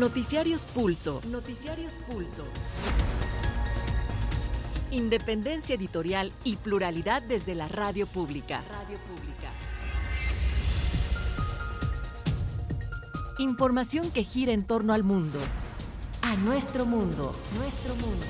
Noticiarios Pulso. Noticiarios Pulso. Independencia editorial y pluralidad desde la radio pública. Radio pública. Información que gira en torno al mundo. A nuestro mundo. Nuestro mundo.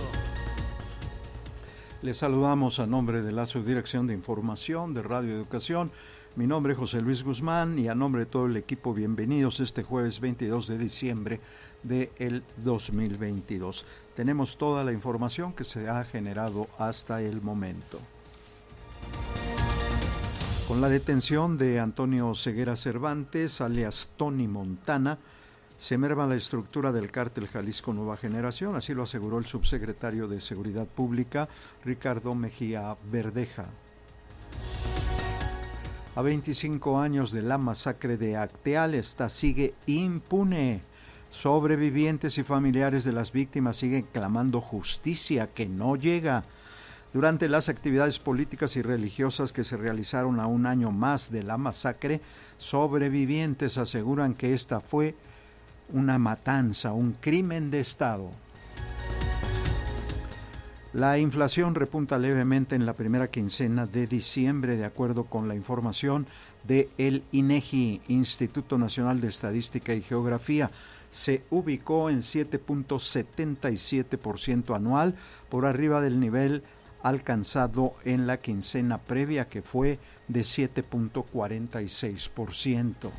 Les saludamos a nombre de la Subdirección de Información de Radio Educación. Mi nombre es José Luis Guzmán y a nombre de todo el equipo, bienvenidos este jueves 22 de diciembre del 2022. Tenemos toda la información que se ha generado hasta el momento. Con la detención de Antonio Ceguera Cervantes, alias Tony Montana, se merma la estructura del cártel Jalisco Nueva Generación, así lo aseguró el subsecretario de Seguridad Pública, Ricardo Mejía Verdeja. A 25 años de la masacre de Acteal, esta sigue impune. Sobrevivientes y familiares de las víctimas siguen clamando justicia que no llega. Durante las actividades políticas y religiosas que se realizaron a un año más de la masacre, sobrevivientes aseguran que esta fue una matanza, un crimen de Estado. La inflación repunta levemente en la primera quincena de diciembre, de acuerdo con la información de el INEGI, Instituto Nacional de Estadística y Geografía. Se ubicó en 7.77% anual, por arriba del nivel alcanzado en la quincena previa, que fue de 7.46%.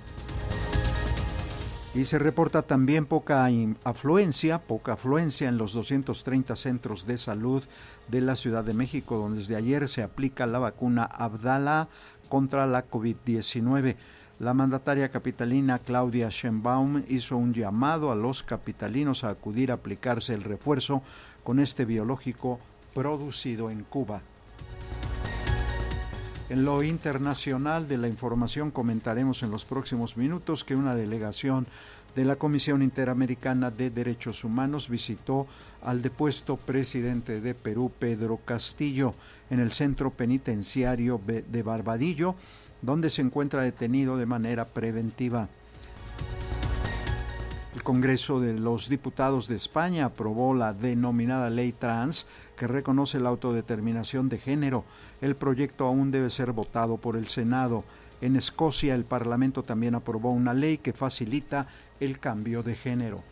Y se reporta también poca afluencia, poca afluencia en los 230 centros de salud de la Ciudad de México, donde desde ayer se aplica la vacuna Abdala contra la COVID-19. La mandataria capitalina Claudia Sheinbaum hizo un llamado a los capitalinos a acudir a aplicarse el refuerzo con este biológico producido en Cuba. En lo internacional de la información comentaremos en los próximos minutos que una delegación de la Comisión Interamericana de Derechos Humanos visitó al depuesto presidente de Perú, Pedro Castillo, en el centro penitenciario de Barbadillo, donde se encuentra detenido de manera preventiva. El Congreso de los Diputados de España aprobó la denominada Ley Trans, que reconoce la autodeterminación de género. El proyecto aún debe ser votado por el Senado. En Escocia el Parlamento también aprobó una ley que facilita el cambio de género.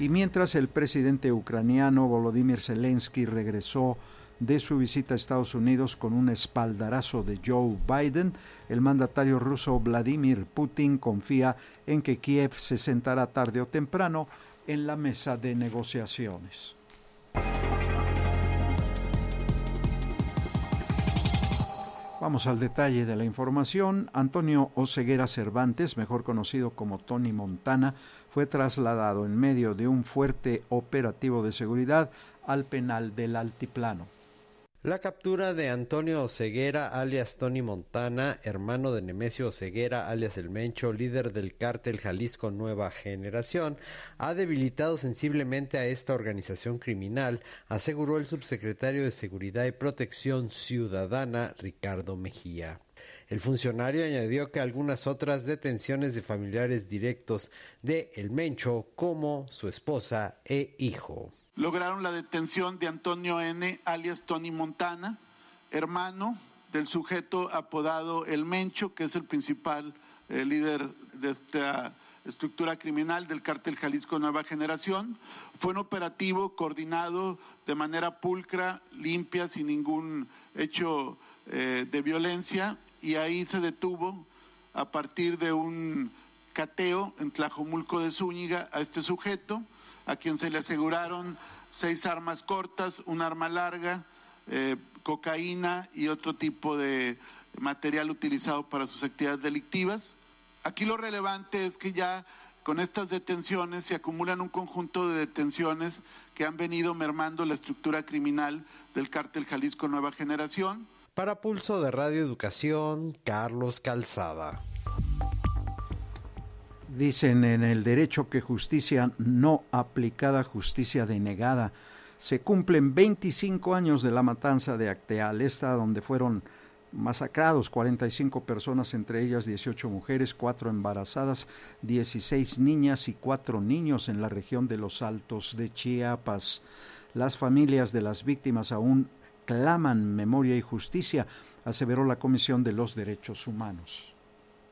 Y mientras el presidente ucraniano Volodymyr Zelensky regresó de su visita a Estados Unidos con un espaldarazo de Joe Biden, el mandatario ruso Vladimir Putin confía en que Kiev se sentará tarde o temprano en la mesa de negociaciones. Vamos al detalle de la información. Antonio Oseguera Cervantes, mejor conocido como Tony Montana, fue trasladado en medio de un fuerte operativo de seguridad al penal del Altiplano. La captura de Antonio Oseguera, alias Tony Montana, hermano de Nemesio Oseguera, alias El Mencho, líder del cártel Jalisco Nueva Generación, ha debilitado sensiblemente a esta organización criminal, aseguró el subsecretario de Seguridad y Protección Ciudadana, Ricardo Mejía. El funcionario añadió que algunas otras detenciones de familiares directos de El Mencho, como su esposa e hijo. Lograron la detención de Antonio N., alias Tony Montana, hermano del sujeto apodado El Mencho, que es el principal eh, líder de esta estructura criminal del cártel Jalisco Nueva Generación. Fue un operativo coordinado de manera pulcra, limpia, sin ningún hecho eh, de violencia y ahí se detuvo a partir de un cateo en Tlajomulco de Zúñiga a este sujeto, a quien se le aseguraron seis armas cortas, un arma larga, eh, cocaína y otro tipo de material utilizado para sus actividades delictivas. Aquí lo relevante es que ya con estas detenciones se acumulan un conjunto de detenciones que han venido mermando la estructura criminal del cártel Jalisco Nueva Generación. Para Pulso de Radio Educación, Carlos Calzada. Dicen en el derecho que justicia no aplicada, justicia denegada. Se cumplen 25 años de la matanza de Acteal, esta donde fueron masacrados, 45 personas, entre ellas 18 mujeres, 4 embarazadas, 16 niñas y 4 niños en la región de los Altos de Chiapas. Las familias de las víctimas aún claman memoria y justicia, aseveró la Comisión de los Derechos Humanos.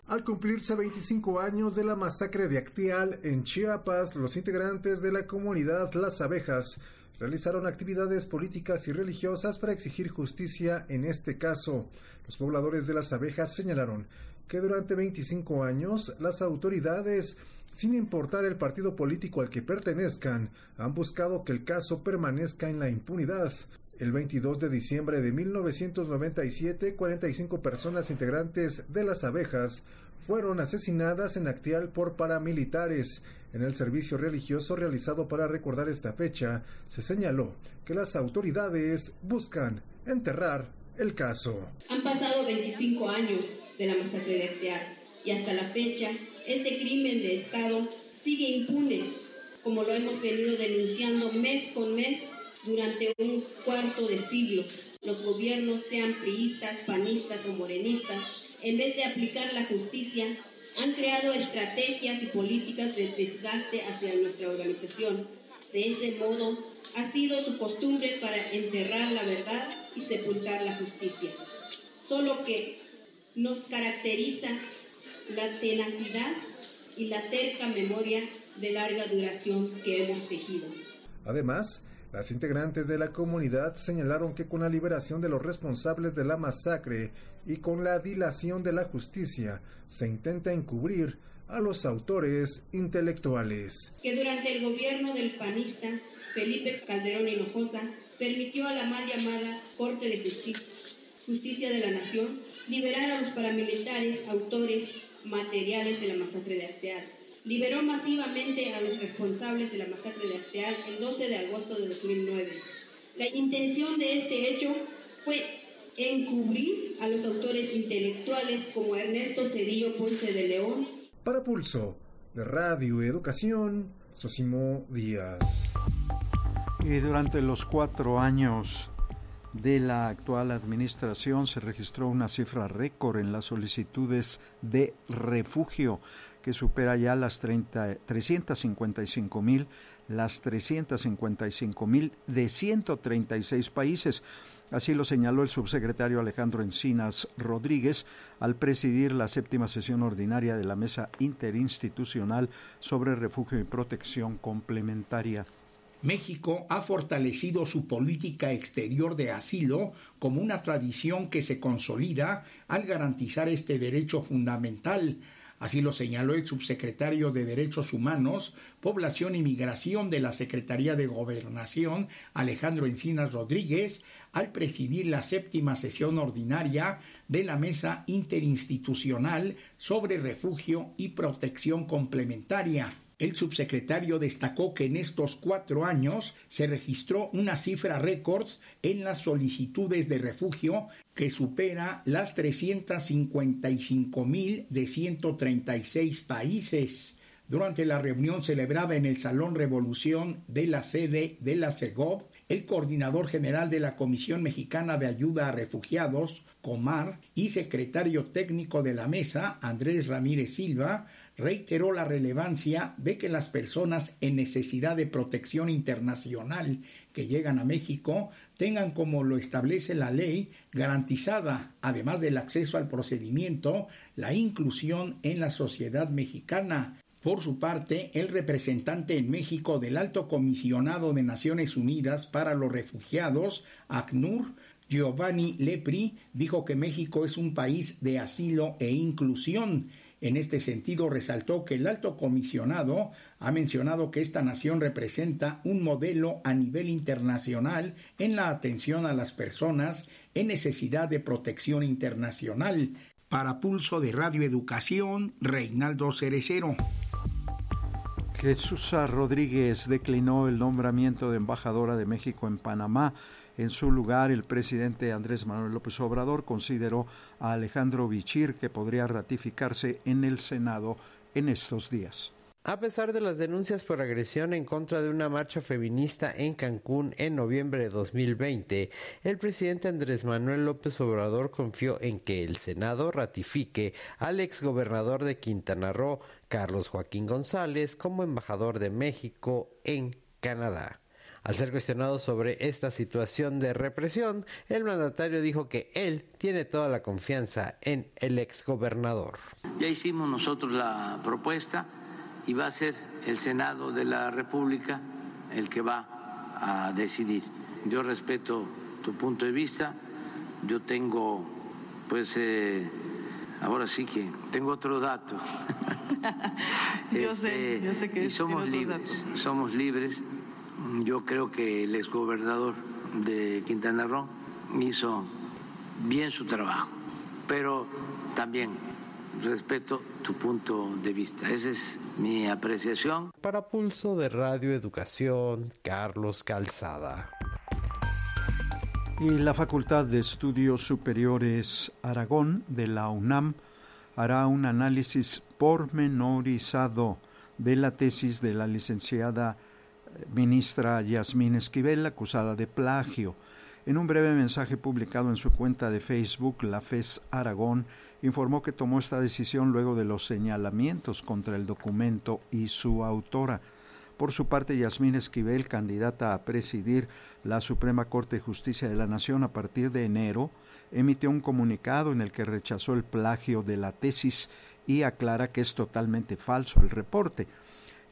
Al cumplirse 25 años de la masacre de Actial en Chiapas, los integrantes de la comunidad Las Abejas realizaron actividades políticas y religiosas para exigir justicia en este caso. Los pobladores de Las Abejas señalaron que durante 25 años las autoridades, sin importar el partido político al que pertenezcan, han buscado que el caso permanezca en la impunidad. El 22 de diciembre de 1997, 45 personas integrantes de las abejas fueron asesinadas en Actial por paramilitares. En el servicio religioso realizado para recordar esta fecha, se señaló que las autoridades buscan enterrar el caso. Han pasado 25 años de la masacre de Actial y hasta la fecha este crimen de Estado sigue impune, como lo hemos venido denunciando mes con mes durante un cuarto de siglo. Los gobiernos, sean priistas, panistas o morenistas, en vez de aplicar la justicia, han creado estrategias y políticas de desgaste hacia nuestra organización. De ese modo, ha sido su costumbre para enterrar la verdad y sepultar la justicia. Solo que nos caracteriza la tenacidad y la terca memoria de larga duración que hemos tejido. Además, las integrantes de la comunidad señalaron que con la liberación de los responsables de la masacre y con la dilación de la justicia se intenta encubrir a los autores intelectuales. Que durante el gobierno del panista Felipe Calderón Hinojosa permitió a la mal llamada Corte de Justicia, Justicia de la Nación liberar a los paramilitares autores materiales de la masacre de Arteaga liberó masivamente a los responsables de la masacre de Asteal el 12 de agosto de 2009. La intención de este hecho fue encubrir a los autores intelectuales como Ernesto Cedillo Ponce de León. Para Pulso, de Radio Educación, Sosimo Díaz. Y durante los cuatro años de la actual administración se registró una cifra récord en las solicitudes de refugio que supera ya las 30, 355 mil, las 355 mil de 136 países. Así lo señaló el subsecretario Alejandro Encinas Rodríguez al presidir la séptima sesión ordinaria de la Mesa Interinstitucional sobre Refugio y Protección Complementaria. México ha fortalecido su política exterior de asilo como una tradición que se consolida al garantizar este derecho fundamental Así lo señaló el subsecretario de Derechos Humanos, Población y Migración de la Secretaría de Gobernación, Alejandro Encinas Rodríguez, al presidir la séptima sesión ordinaria de la Mesa Interinstitucional sobre Refugio y Protección Complementaria. El subsecretario destacó que en estos cuatro años se registró una cifra récord en las solicitudes de refugio que supera las 355 mil de 136 países. Durante la reunión celebrada en el Salón Revolución de la sede de la CEGOV, el coordinador general de la Comisión Mexicana de Ayuda a Refugiados, Comar, y secretario técnico de la mesa, Andrés Ramírez Silva, reiteró la relevancia de que las personas en necesidad de protección internacional que llegan a México tengan, como lo establece la ley, garantizada, además del acceso al procedimiento, la inclusión en la sociedad mexicana. Por su parte, el representante en México del Alto Comisionado de Naciones Unidas para los Refugiados, ACNUR, Giovanni Lepri, dijo que México es un país de asilo e inclusión en este sentido, resaltó que el alto comisionado ha mencionado que esta nación representa un modelo a nivel internacional en la atención a las personas en necesidad de protección internacional. Para Pulso de Radio Educación, Reinaldo Cerecero. Jesús Rodríguez declinó el nombramiento de embajadora de México en Panamá en su lugar, el presidente Andrés Manuel López Obrador consideró a Alejandro Bichir que podría ratificarse en el Senado en estos días. A pesar de las denuncias por agresión en contra de una marcha feminista en Cancún en noviembre de 2020, el presidente Andrés Manuel López Obrador confió en que el Senado ratifique al exgobernador de Quintana Roo, Carlos Joaquín González, como embajador de México en Canadá. Al ser cuestionado sobre esta situación de represión, el mandatario dijo que él tiene toda la confianza en el exgobernador. Ya hicimos nosotros la propuesta y va a ser el Senado de la República el que va a decidir. Yo respeto tu punto de vista, yo tengo, pues, eh, ahora sí que tengo otro dato. yo sé, este, yo sé que y somos libres, somos libres. Yo creo que el exgobernador de Quintana Roo hizo bien su trabajo, pero también respeto tu punto de vista. Esa es mi apreciación. Para Pulso de Radio Educación, Carlos Calzada. Y la Facultad de Estudios Superiores Aragón de la UNAM hará un análisis pormenorizado de la tesis de la licenciada ministra Yasmín Esquivel, acusada de plagio. En un breve mensaje publicado en su cuenta de Facebook, la FES Aragón informó que tomó esta decisión luego de los señalamientos contra el documento y su autora. Por su parte, Yasmín Esquivel, candidata a presidir la Suprema Corte de Justicia de la Nación a partir de enero, emitió un comunicado en el que rechazó el plagio de la tesis y aclara que es totalmente falso el reporte.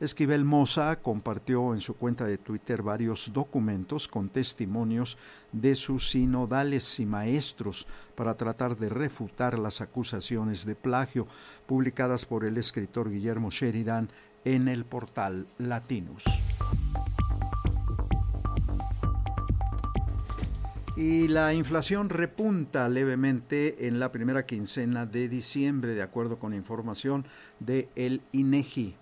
Esquivel Moza compartió en su cuenta de Twitter varios documentos con testimonios de sus sinodales y maestros para tratar de refutar las acusaciones de plagio publicadas por el escritor Guillermo Sheridan en el portal Latinus. Y la inflación repunta levemente en la primera quincena de diciembre, de acuerdo con información de el INEGI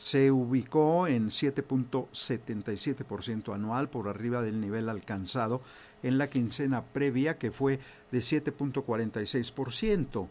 se ubicó en 7.77% anual por arriba del nivel alcanzado en la quincena previa que fue de 7.46%.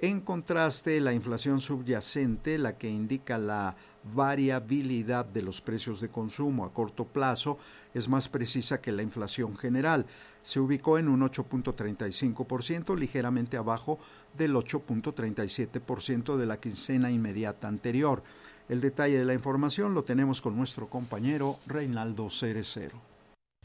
En contraste, la inflación subyacente, la que indica la variabilidad de los precios de consumo a corto plazo, es más precisa que la inflación general. Se ubicó en un 8.35%, ligeramente abajo del 8.37% de la quincena inmediata anterior. El detalle de la información lo tenemos con nuestro compañero Reinaldo Cerecero.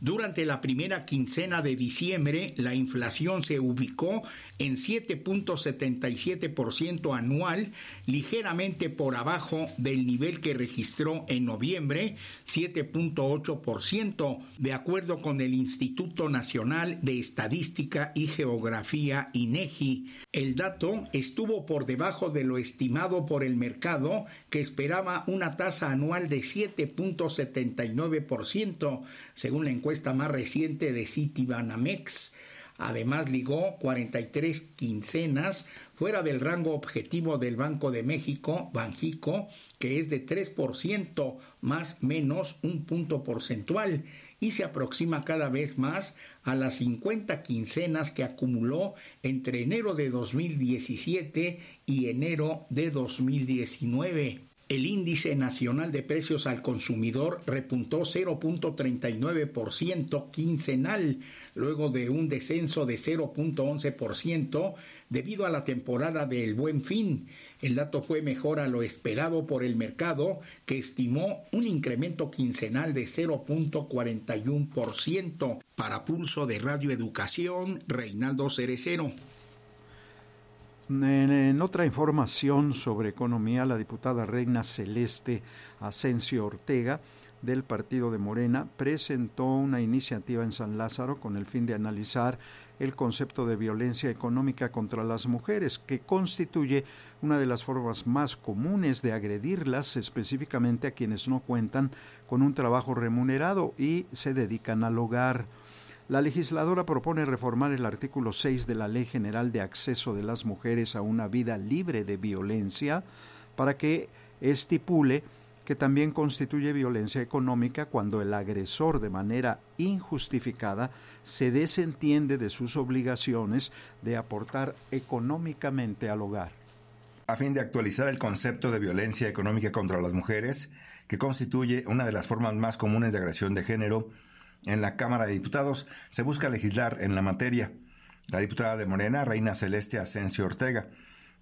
Durante la primera quincena de diciembre, la inflación se ubicó en 7.77% anual, ligeramente por abajo del nivel que registró en noviembre, 7.8%, de acuerdo con el Instituto Nacional de Estadística y Geografía INEGI. El dato estuvo por debajo de lo estimado por el mercado, que esperaba una tasa anual de 7.79%, según la encuesta más reciente de Citibanamex. Además, ligó 43 quincenas fuera del rango objetivo del Banco de México, Banjico, que es de 3% más menos un punto porcentual y se aproxima cada vez más a las 50 quincenas que acumuló entre enero de 2017 y enero de 2019. El índice nacional de precios al consumidor repuntó 0.39% quincenal, luego de un descenso de 0.11% debido a la temporada del buen fin. El dato fue mejor a lo esperado por el mercado, que estimó un incremento quincenal de 0.41%. Para Pulso de Radio Educación, Reinaldo Cerecero. En, otra información sobre economía, la diputada Reina Celeste Asensio Ortega del partido de Morena presentó una iniciativa en San Lázaro con el fin de analizar el concepto de violencia económica contra las mujeres, que constituye una de las formas más comunes de agredirlas, específicamente a quienes no cuentan con un trabajo remunerado y se dedican al hogar. La legisladora propone reformar el artículo 6 de la Ley General de Acceso de las Mujeres a una vida libre de violencia para que estipule que también constituye violencia económica cuando el agresor de manera injustificada se desentiende de sus obligaciones de aportar económicamente al hogar. a fin de actualizar el concepto de violencia económica contra las mujeres, que constituye una de las formas más comunes de agresión de género, en la Cámara de Diputados se busca legislar en la materia. La diputada de Morena, Reina Celeste Asensio Ortega,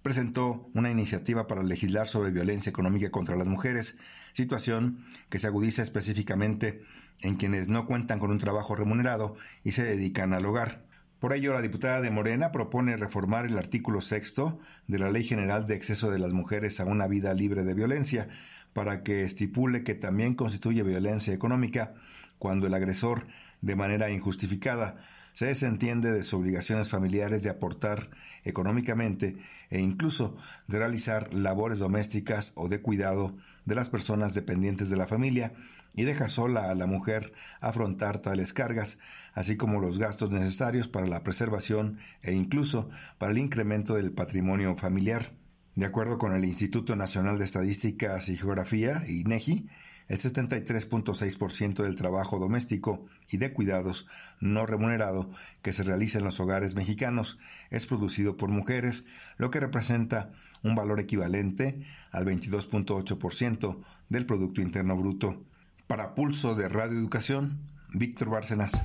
presentó una iniciativa para legislar sobre violencia económica contra las mujeres, situación que se agudiza específicamente en quienes no cuentan con un trabajo remunerado y se dedican al hogar. Por ello, la diputada de Morena propone reformar el artículo sexto de la Ley General de Acceso de las Mujeres a una vida libre de violencia, para que estipule que también constituye violencia económica cuando el agresor, de manera injustificada, se desentiende de sus obligaciones familiares de aportar económicamente e incluso de realizar labores domésticas o de cuidado de las personas dependientes de la familia y deja sola a la mujer afrontar tales cargas, así como los gastos necesarios para la preservación e incluso para el incremento del patrimonio familiar. De acuerdo con el Instituto Nacional de Estadísticas y Geografía, INEGI, el 73.6% del trabajo doméstico y de cuidados no remunerado que se realiza en los hogares mexicanos es producido por mujeres, lo que representa un valor equivalente al 22.8% del Producto Interno Bruto. Para Pulso de Radio Educación, Víctor Bárcenas.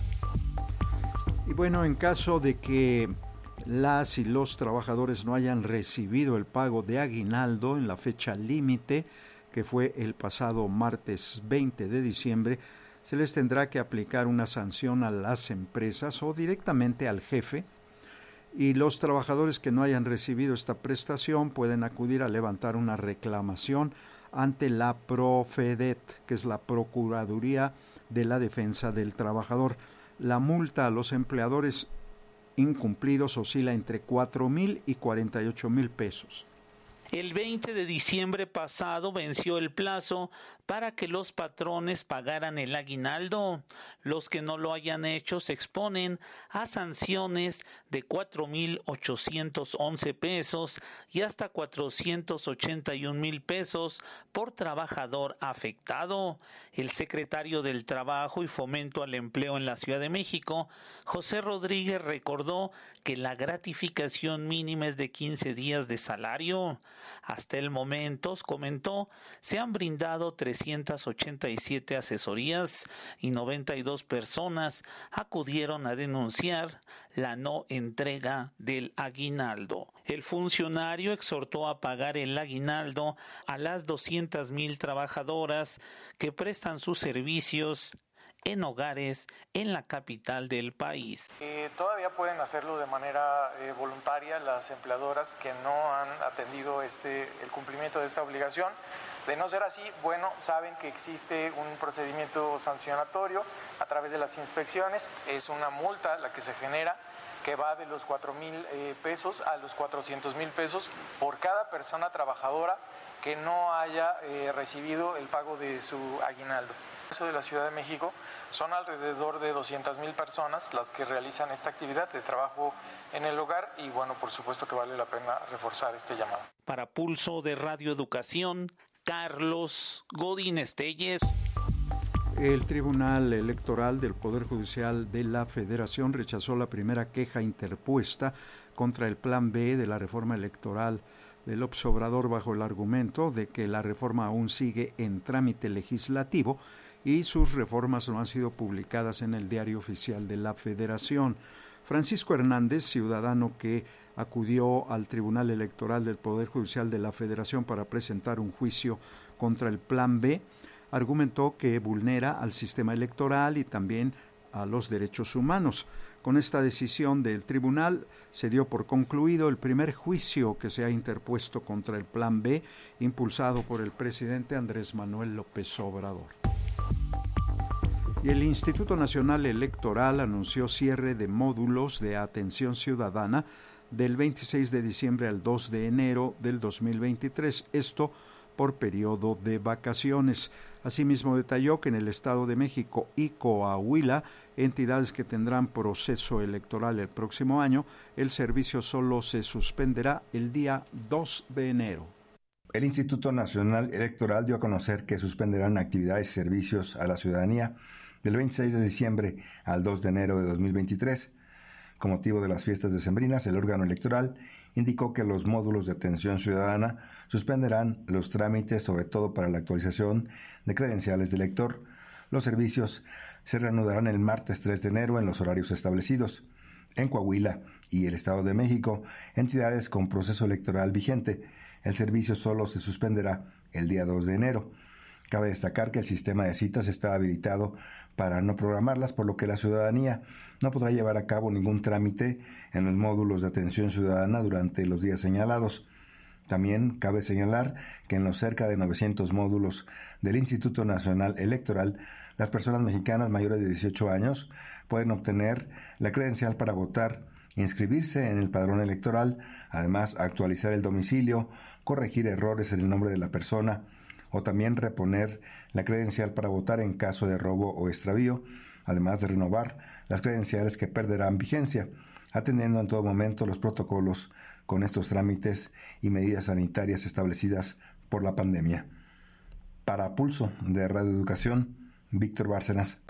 Y bueno, en caso de que las y los trabajadores no hayan recibido el pago de aguinaldo en la fecha límite, que fue el pasado martes 20 de diciembre, se les tendrá que aplicar una sanción a las empresas o directamente al jefe y los trabajadores que no hayan recibido esta prestación pueden acudir a levantar una reclamación ante la Profedet, que es la Procuraduría de la Defensa del Trabajador. La multa a los empleadores incumplidos oscila entre 4 mil y 48 mil pesos. El 20 de diciembre pasado venció el plazo para que los patrones pagaran el aguinaldo. Los que no lo hayan hecho se exponen a sanciones de 4.811 pesos y hasta 481 mil pesos por trabajador afectado. El secretario del Trabajo y Fomento al Empleo en la Ciudad de México, José Rodríguez, recordó que la gratificación mínima es de 15 días de salario. Hasta el momento, comentó, se han brindado 387 asesorías y 92 personas acudieron a denunciar la no entrega del aguinaldo. El funcionario exhortó a pagar el aguinaldo a las 200 mil trabajadoras que prestan sus servicios en hogares en la capital del país. Eh, todavía pueden hacerlo de manera eh, voluntaria las empleadoras que no han atendido este, el cumplimiento de esta obligación. De no ser así, bueno, saben que existe un procedimiento sancionatorio a través de las inspecciones, es una multa la que se genera que va de los 4 mil eh, pesos a los 400 mil pesos por cada persona trabajadora que no haya recibido el pago de su aguinaldo caso de la Ciudad de México, son alrededor de 200 mil personas las que realizan esta actividad de trabajo en el hogar y bueno, por supuesto que vale la pena reforzar este llamado. Para Pulso de Radio Educación, Carlos Godín Estelles. El Tribunal Electoral del Poder Judicial de la Federación rechazó la primera queja interpuesta contra el Plan B de la reforma electoral del Obrador bajo el argumento de que la reforma aún sigue en trámite legislativo y sus reformas no han sido publicadas en el diario oficial de la Federación. Francisco Hernández, ciudadano que acudió al Tribunal Electoral del Poder Judicial de la Federación para presentar un juicio contra el Plan B, argumentó que vulnera al sistema electoral y también a los derechos humanos. Con esta decisión del tribunal se dio por concluido el primer juicio que se ha interpuesto contra el Plan B, impulsado por el presidente Andrés Manuel López Obrador. Y el Instituto Nacional Electoral anunció cierre de módulos de atención ciudadana del 26 de diciembre al 2 de enero del 2023, esto por periodo de vacaciones. Asimismo detalló que en el Estado de México y Coahuila, entidades que tendrán proceso electoral el próximo año, el servicio solo se suspenderá el día 2 de enero. El Instituto Nacional Electoral dio a conocer que suspenderán actividades y servicios a la ciudadanía del 26 de diciembre al 2 de enero de 2023. Con motivo de las fiestas decembrinas, el órgano electoral indicó que los módulos de atención ciudadana suspenderán los trámites, sobre todo para la actualización de credenciales de elector. Los servicios se reanudarán el martes 3 de enero en los horarios establecidos. En Coahuila y el Estado de México, entidades con proceso electoral vigente, el servicio solo se suspenderá el día 2 de enero. Cabe destacar que el sistema de citas está habilitado para no programarlas, por lo que la ciudadanía no podrá llevar a cabo ningún trámite en los módulos de atención ciudadana durante los días señalados. También cabe señalar que en los cerca de 900 módulos del Instituto Nacional Electoral, las personas mexicanas mayores de 18 años pueden obtener la credencial para votar, inscribirse en el padrón electoral, además actualizar el domicilio, corregir errores en el nombre de la persona, o también reponer la credencial para votar en caso de robo o extravío, además de renovar las credenciales que perderán vigencia, atendiendo en todo momento los protocolos con estos trámites y medidas sanitarias establecidas por la pandemia. Para Pulso de Radio Educación, Víctor Bárcenas.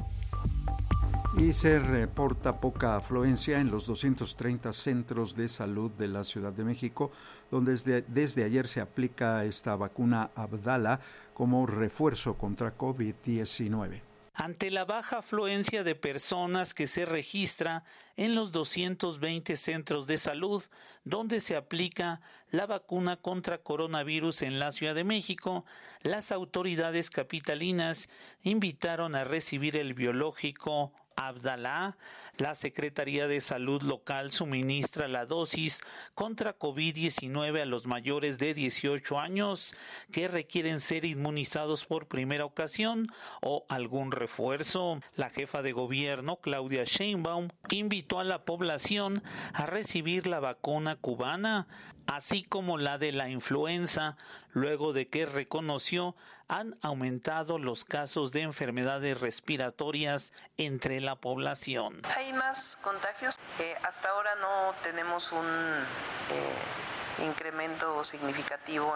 Y se reporta poca afluencia en los 230 centros de salud de la Ciudad de México, donde desde, ayer se aplica esta vacuna Abdala como refuerzo contra COVID-19 ante la baja afluencia de personas que se registra en los 220 centros de salud donde se aplica la vacuna contra coronavirus en la Ciudad de México, las autoridades capitalinas invitaron a recibir el biológico Abdalá, la Secretaría de Salud local suministra la dosis contra COVID-19 a los mayores de 18 años que requieren ser inmunizados por primera ocasión o algún refuerzo. La jefa de gobierno, Claudia Sheinbaum, invitó a la población a recibir la vacuna cubana, así como la de la influenza, luego de que reconoció han aumentado los casos de enfermedades respiratorias entre la población. Hay más contagios. Hasta ahora no tenemos un eh, incremento significativo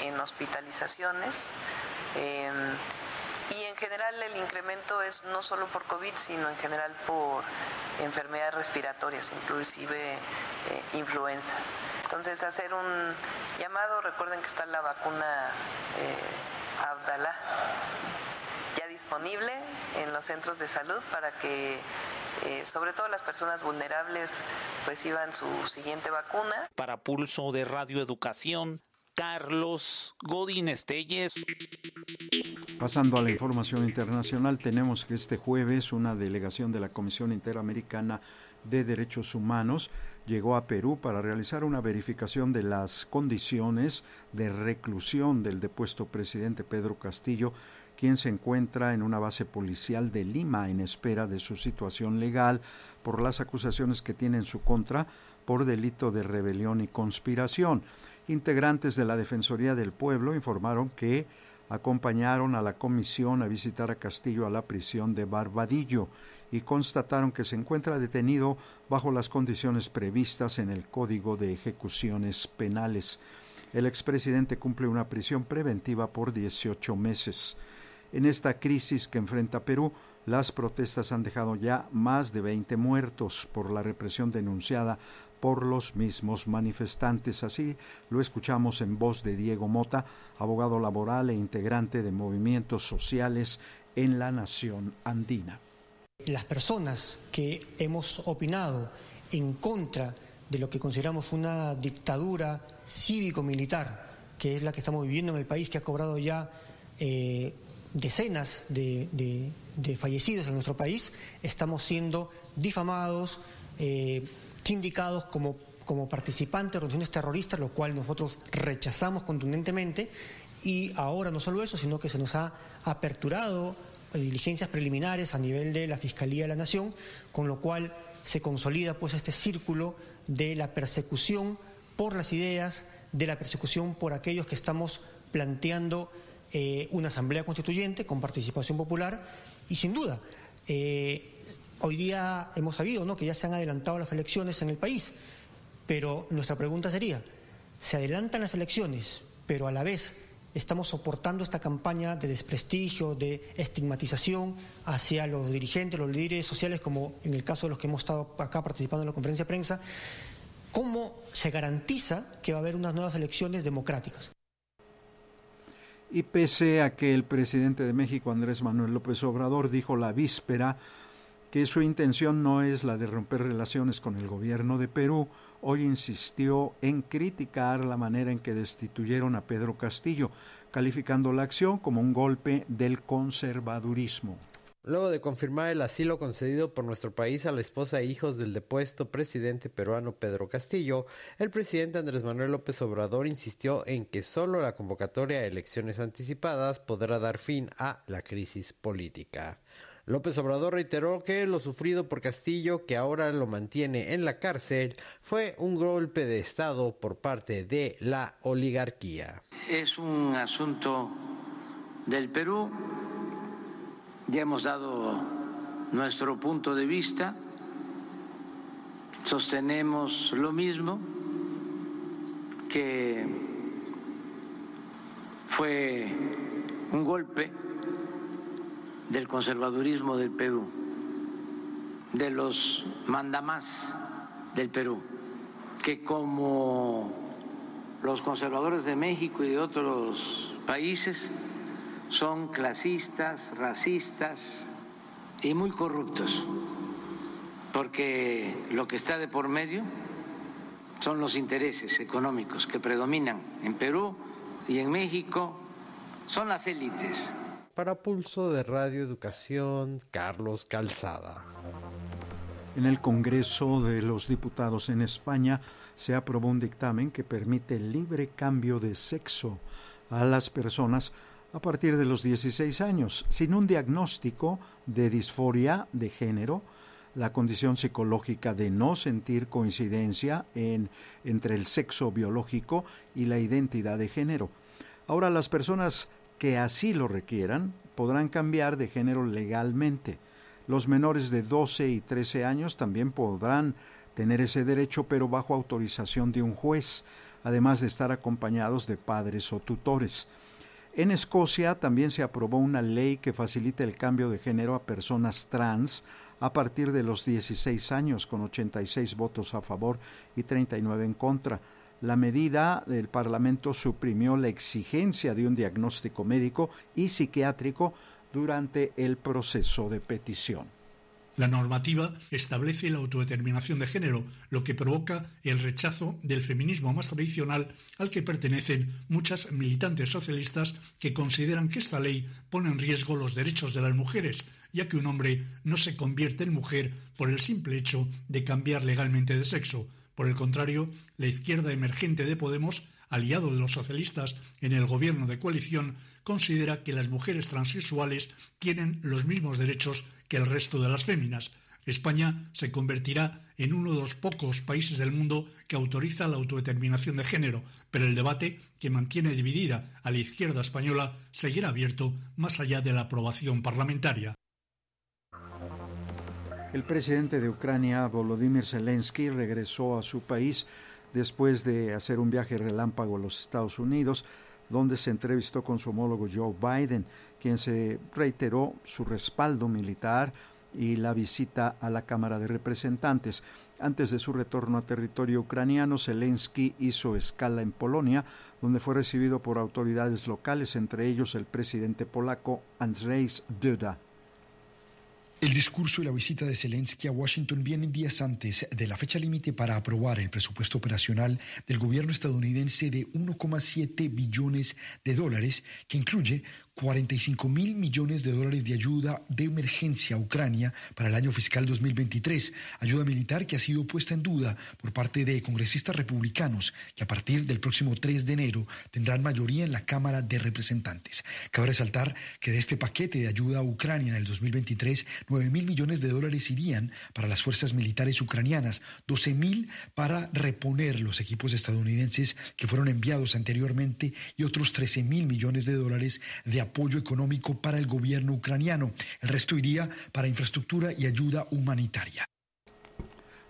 en, hospitalizaciones. Em, en general el incremento es no solo por COVID, sino en general por enfermedades respiratorias, inclusive eh, influenza. Entonces hacer un llamado, recuerden que está la vacuna eh, Abdalá ya disponible en los centros de salud para que eh, sobre todo las personas vulnerables reciban su siguiente vacuna. Para Pulso de Radio Educación, Carlos Godín Estelles. Pasando a la información internacional, tenemos que este jueves una delegación de la Comisión Interamericana de Derechos Humanos llegó a Perú para realizar una verificación de las condiciones de reclusión del depuesto presidente Pedro Castillo, quien se encuentra en una base policial de Lima en espera de su situación legal por las acusaciones que tiene en su contra por delito de rebelión y conspiración. Integrantes de la Defensoría del Pueblo informaron que acompañaron a la comisión a visitar a Castillo a la prisión de Barbadillo y constataron que se encuentra detenido bajo las condiciones previstas en el Código de Ejecuciones Penales. El expresidente cumple una prisión preventiva por 18 meses. En esta crisis que enfrenta Perú, las protestas han dejado ya más de 20 muertos por la represión denunciada por los mismos manifestantes. Así lo escuchamos en voz de Diego Mota, abogado laboral e integrante de movimientos sociales en la nación andina. Las personas que hemos opinado en contra de lo que consideramos una dictadura cívico-militar, que es la que estamos viviendo en el país, que ha cobrado ya eh, decenas de, fallecidos en nuestro país, estamos siendo difamados, eh, sindicados como, como participantes de organizaciones terroristas, lo cual nosotros rechazamos contundentemente. Y ahora no solo eso, sino que se nos ha aperturado diligencias preliminares a nivel de la Fiscalía de la Nación, con lo cual se consolida pues este círculo de la persecución por las ideas, de la persecución por aquellos que estamos planteando eh, una asamblea constituyente con participación popular y sin duda eh, Hoy día hemos sabido ¿no? que ya se han adelantado las elecciones en el país, pero nuestra pregunta sería, ¿se adelantan las elecciones, pero a la vez estamos soportando esta campaña de desprestigio, de estigmatización hacia los dirigentes, los líderes sociales, como en el caso de los que hemos estado acá participando en la conferencia de prensa, ¿cómo se garantiza que va a haber unas nuevas elecciones democráticas? Y pese a que el presidente de México, Andrés Manuel López Obrador, dijo la víspera que su intención no es la de romper relaciones con el gobierno de Perú, hoy insistió en criticar la manera en que destituyeron a Pedro Castillo, calificando la acción como un golpe del conservadurismo. Luego de confirmar el asilo concedido por nuestro país a la esposa e hijos del depuesto presidente peruano Pedro Castillo, el presidente Andrés Manuel López Obrador insistió en que solo la convocatoria a elecciones anticipadas podrá dar fin a la crisis política. López Obrador reiteró que lo sufrido por Castillo, que ahora lo mantiene en la cárcel, fue un golpe de Estado por parte de la oligarquía. Es un asunto del Perú ya hemos dado nuestro punto de vista, sostenemos lo mismo, que fue un golpe del conservadurismo del Perú, de los mandamás del Perú, que como los conservadores de México y de otros países son clasistas, racistas y muy corruptos, porque lo que está de por medio son los intereses económicos que predominan en Perú y en México, son las élites. Para Pulso de Radio Educación, Carlos Calzada. En el Congreso de los Diputados en España se aprobó un dictamen que permite el libre cambio de sexo a las personas a partir de los 16 años, sin un diagnóstico de disforia de género, la condición psicológica de no sentir coincidencia en, entre el sexo biológico y la identidad de género. Ahora las personas que así lo requieran podrán cambiar de género legalmente. Los menores de 12 y 13 años también podrán tener ese derecho, pero bajo autorización de un juez, además de estar acompañados de padres o tutores. En Escocia también se aprobó una ley que facilita el cambio de género a personas trans a partir de los 16 años, con 86 votos a favor y 39 en contra. La medida del Parlamento suprimió la exigencia de un diagnóstico médico y psiquiátrico durante el proceso de petición. La normativa establece la autodeterminación de género, lo que provoca el rechazo del feminismo más tradicional al que pertenecen muchas militantes socialistas que consideran que esta ley pone en riesgo los derechos de las mujeres, ya que un hombre no se convierte en mujer por el simple hecho de cambiar legalmente de sexo. Por el contrario, la izquierda emergente de Podemos aliado de los socialistas en el gobierno de coalición, considera que las mujeres transexuales tienen los mismos derechos que el resto de las féminas. España se convertirá en uno de los pocos países del mundo que autoriza la autodeterminación de género, pero el debate que mantiene dividida a la izquierda española seguirá abierto más allá de la aprobación parlamentaria. El presidente de Ucrania, Volodymyr Zelensky, regresó a su país después de hacer un viaje relámpago a los Estados Unidos, donde se entrevistó con su homólogo Joe Biden, quien se reiteró su respaldo militar y la visita a la Cámara de Representantes. Antes de su retorno a territorio ucraniano, Zelensky hizo escala en Polonia, donde fue recibido por autoridades locales, entre ellos el presidente polaco Andrzej Duda. El discurso y la visita de Zelensky a Washington vienen días antes de la fecha límite para aprobar el presupuesto operacional del gobierno estadounidense de 1,7 billones de dólares, que incluye 45 mil millones de dólares de ayuda de emergencia a Ucrania para el año fiscal 2023, ayuda militar que ha sido puesta en duda por parte de congresistas republicanos que a partir del próximo 3 de enero tendrán mayoría en la Cámara de Representantes. Cabe resaltar que de este paquete de ayuda a Ucrania en el 2023, 9 mil millones de dólares irían para las fuerzas militares ucranianas, 12 mil para reponer los equipos estadounidenses que fueron enviados anteriormente y otros 13 mil millones de dólares de apoyo económico para el gobierno ucraniano. El resto iría para infraestructura y ayuda humanitaria.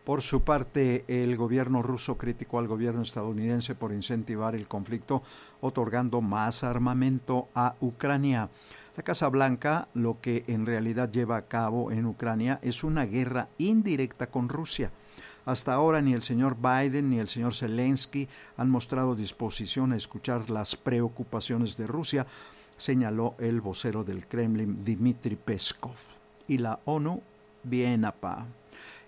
Por su parte, el gobierno ruso criticó al gobierno estadounidense por incentivar el conflicto otorgando más armamento a Ucrania. La Casa Blanca lo que en realidad lleva a cabo en Ucrania es una guerra indirecta con Rusia. Hasta ahora ni el señor Biden ni el señor Zelensky han mostrado disposición a escuchar las preocupaciones de Rusia, señaló el vocero del Kremlin Dmitry Peskov. Y la ONU, bien a pa.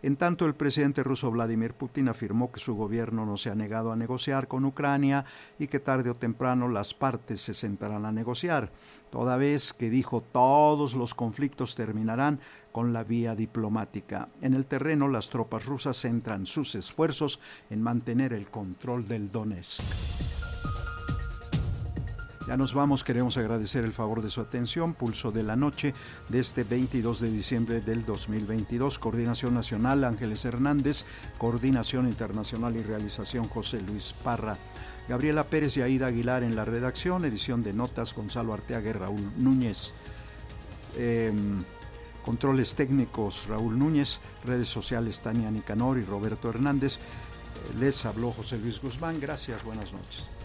En tanto, el presidente ruso Vladimir Putin afirmó que su gobierno no se ha negado a negociar con Ucrania y que tarde o temprano las partes se sentarán a negociar, toda vez que dijo todos los conflictos terminarán con la vía diplomática. En el terreno, las tropas rusas centran sus esfuerzos en mantener el control del Donetsk. Ya nos vamos, queremos agradecer el favor de su atención. Pulso de la noche de este 22 de diciembre del 2022. Coordinación Nacional Ángeles Hernández, Coordinación Internacional y Realización José Luis Parra. Gabriela Pérez y Aida Aguilar en la redacción, edición de notas Gonzalo Arteaga y Raúl Núñez. Em, controles técnicos Raúl Núñez, redes sociales Tania Nicanor y Roberto Hernández. Les habló José Luis Guzmán. Gracias, buenas noches.